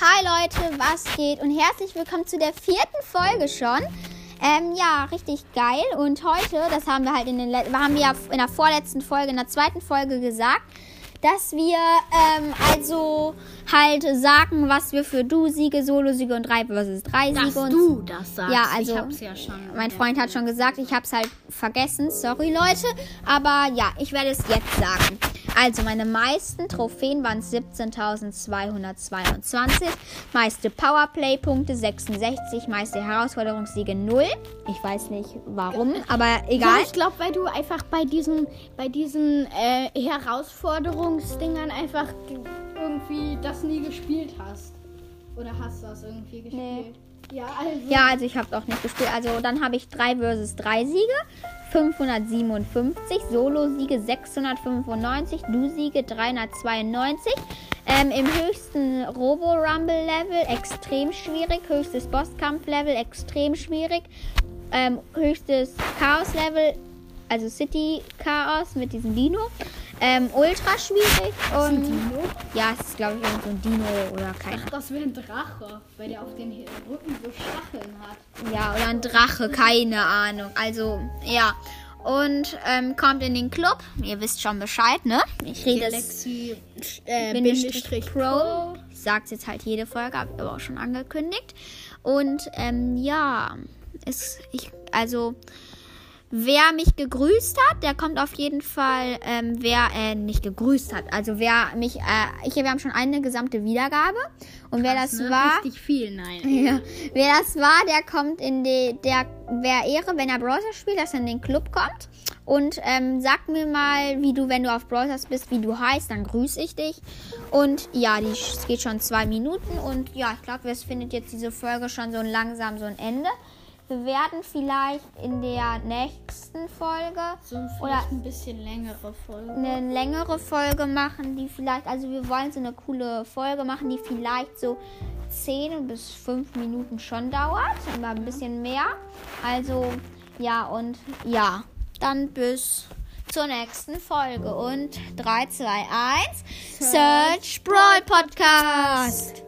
Leute, was geht? Und herzlich willkommen zu der vierten Folge schon. Ähm, ja, richtig geil. Und heute, das haben wir halt in den, haben wir ja in der vorletzten Folge, in der zweiten Folge gesagt, dass wir ähm, also halt sagen, was wir für Du-Siege, Solo-Siege und 3 versus 3 Dass Siege und du das sagst. Ja, also ich hab's ja schon. mein Freund hat schon gesagt, ich habe es halt vergessen. Sorry, Leute. Aber ja, ich werde es jetzt sagen. Also, meine meisten Trophäen waren 17.222. Meiste Powerplay-Punkte 66. Meiste Herausforderungssiege 0. Ich weiß nicht warum, aber Ja, egal. ich glaube, weil du einfach bei diesen, bei diesen äh, Herausforderungsdingern einfach irgendwie das nie gespielt hast. Oder hast du das irgendwie gespielt? Nee. Ja, also. Ja, also ich habe auch nicht gespielt. Also dann habe ich 3 versus 3 Siege, 557, Solo-Siege 695, Du-Siege 392. Ähm, Im höchsten Robo-Rumble-Level extrem schwierig, höchstes Bosskampf-Level extrem schwierig, ähm, höchstes Chaos-Level, also City-Chaos mit diesem Dino, ähm, ultra schwierig und Dino? ja, es ist glaube ich irgend so ein Dino oder keine Ach, das wäre ein Drache, weil der auf den Rücken so Stacheln hat. Ja, oder ein Drache, keine Ahnung. Also, ja. Und ähm, kommt in den Club. Ihr wisst schon Bescheid, ne? Ich rede Galaxy äh, Bindestrich Bindestrich Pro. Ich sag's jetzt halt jede Folge, hab ich aber auch schon angekündigt. Und ähm, ja, ist ich also wer mich gegrüßt hat, der kommt auf jeden Fall. Ähm, wer äh, nicht gegrüßt hat, also wer mich, äh, ich, wir haben schon eine gesamte Wiedergabe und wer das Ne? war. Richtig viel, nein. Ja. Wer das war, der kommt in die, der wäre Ehre, wenn er Browser spielt, dass er in den Club kommt. Und ähm, sag mir mal, wie du, wenn du auf Browsers bist, wie du heißt, dann grüße ich dich. Und ja, die, es geht schon zwei Minuten. Und ja, ich glaube, es findet jetzt diese Folge schon so langsam so ein Ende. Wir werden vielleicht in der nächsten Folge So Oder- ein bisschen längere Folge. eine längere Folge machen, die vielleicht, also wir wollen so eine coole Folge machen, die vielleicht so 10 bis 5 Minuten schon dauert, aber ein bisschen mehr. Also ja, und ja, dann bis zur nächsten Folge und 3, 2, 1, Search Brawl Podcast.